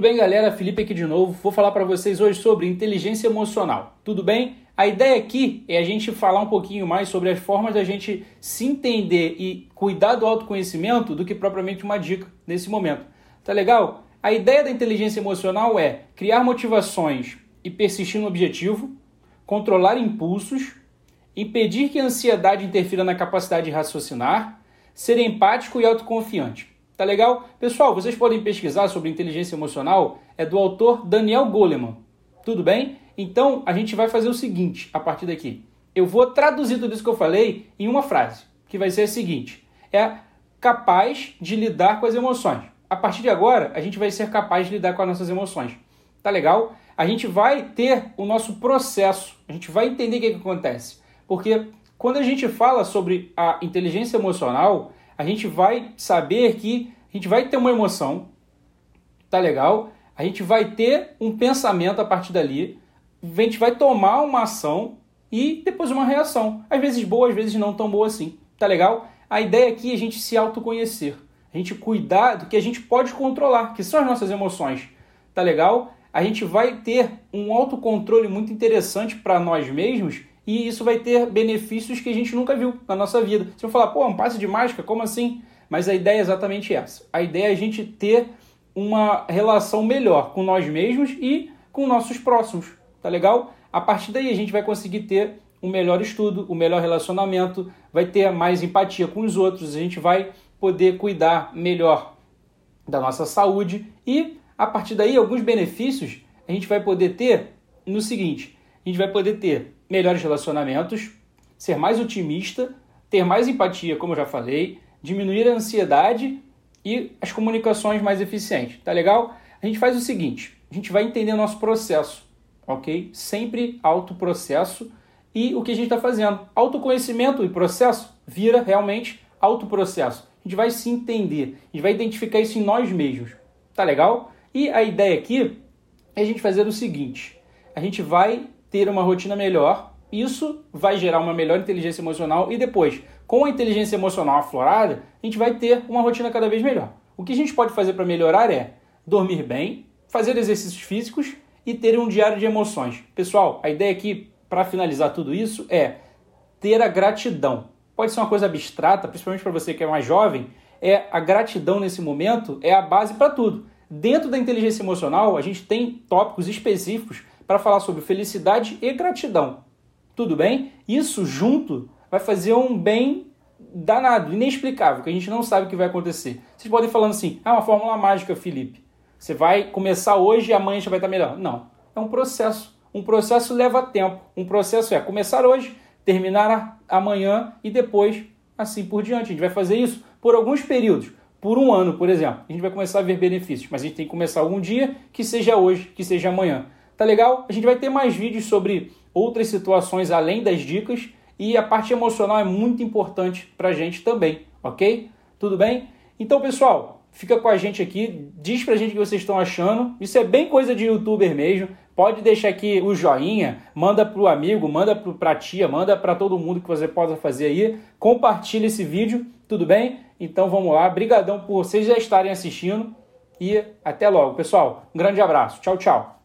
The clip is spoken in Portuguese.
Tudo bem, galera? Felipe aqui de novo. Vou falar para vocês hoje sobre inteligência emocional. Tudo bem? A ideia aqui é a gente falar um pouquinho mais sobre as formas da gente se entender e cuidar do autoconhecimento do que propriamente uma dica nesse momento. Tá legal? A ideia da inteligência emocional é criar motivações e persistir no objetivo, controlar impulsos, impedir que a ansiedade interfira na capacidade de raciocinar, ser empático e autoconfiante. Tá legal? Pessoal, vocês podem pesquisar sobre inteligência emocional, é do autor Daniel Goleman. Tudo bem? Então, a gente vai fazer o seguinte a partir daqui. Eu vou traduzir tudo isso que eu falei em uma frase, que vai ser a seguinte: é capaz de lidar com as emoções. A partir de agora, a gente vai ser capaz de lidar com as nossas emoções. Tá legal? A gente vai ter o nosso processo, a gente vai entender o que, que acontece. Porque quando a gente fala sobre a inteligência emocional, a gente vai saber que a gente vai ter uma emoção, tá legal? A gente vai ter um pensamento a partir dali, a gente vai tomar uma ação e depois uma reação. Às vezes boa, às vezes não tão boa assim, tá legal? A ideia aqui é a gente se autoconhecer, a gente cuidar do que a gente pode controlar, que são as nossas emoções, tá legal? A gente vai ter um autocontrole muito interessante para nós mesmos e isso vai ter benefícios que a gente nunca viu na nossa vida. Você vai falar, pô, um passe de mágica, como assim? Mas a ideia é exatamente essa. A ideia é a gente ter uma relação melhor com nós mesmos e com nossos próximos, tá legal? A partir daí a gente vai conseguir ter um melhor estudo, um melhor relacionamento, vai ter mais empatia com os outros, a gente vai poder cuidar melhor da nossa saúde e a partir daí alguns benefícios a gente vai poder ter no seguinte, a gente vai poder ter melhores relacionamentos, ser mais otimista, ter mais empatia, como eu já falei, diminuir a ansiedade e as comunicações mais eficientes. Tá legal? A gente faz o seguinte: a gente vai entender o nosso processo, ok? Sempre autoprocesso e o que a gente está fazendo. Autoconhecimento e processo vira realmente autoprocesso. A gente vai se entender, a gente vai identificar isso em nós mesmos. Tá legal? E a ideia aqui é a gente fazer o seguinte: a gente vai ter uma rotina melhor. Isso vai gerar uma melhor inteligência emocional e depois, com a inteligência emocional aflorada, a gente vai ter uma rotina cada vez melhor. O que a gente pode fazer para melhorar é dormir bem, fazer exercícios físicos e ter um diário de emoções. Pessoal, a ideia aqui para finalizar tudo isso é ter a gratidão. Pode ser uma coisa abstrata, principalmente para você que é mais jovem, é a gratidão nesse momento é a base para tudo. Dentro da inteligência emocional, a gente tem tópicos específicos para falar sobre felicidade e gratidão. Tudo bem? Isso junto vai fazer um bem danado, inexplicável, que a gente não sabe o que vai acontecer. Vocês podem falando assim, ah, uma fórmula mágica, Felipe. Você vai começar hoje e amanhã já vai estar melhor. Não, é um processo. Um processo leva tempo. Um processo é começar hoje, terminar amanhã e depois assim por diante. A gente vai fazer isso por alguns períodos. Por um ano, por exemplo. A gente vai começar a ver benefícios. Mas a gente tem que começar algum dia, que seja hoje, que seja amanhã. Tá legal? A gente vai ter mais vídeos sobre outras situações além das dicas e a parte emocional é muito importante pra gente também, ok? Tudo bem? Então, pessoal, fica com a gente aqui, diz pra gente o que vocês estão achando. Isso é bem coisa de youtuber mesmo. Pode deixar aqui o joinha, manda pro amigo, manda pro, pra tia, manda para todo mundo que você possa fazer aí. Compartilha esse vídeo, tudo bem? Então vamos lá, brigadão por vocês já estarem assistindo e até logo, pessoal. Um grande abraço. Tchau, tchau.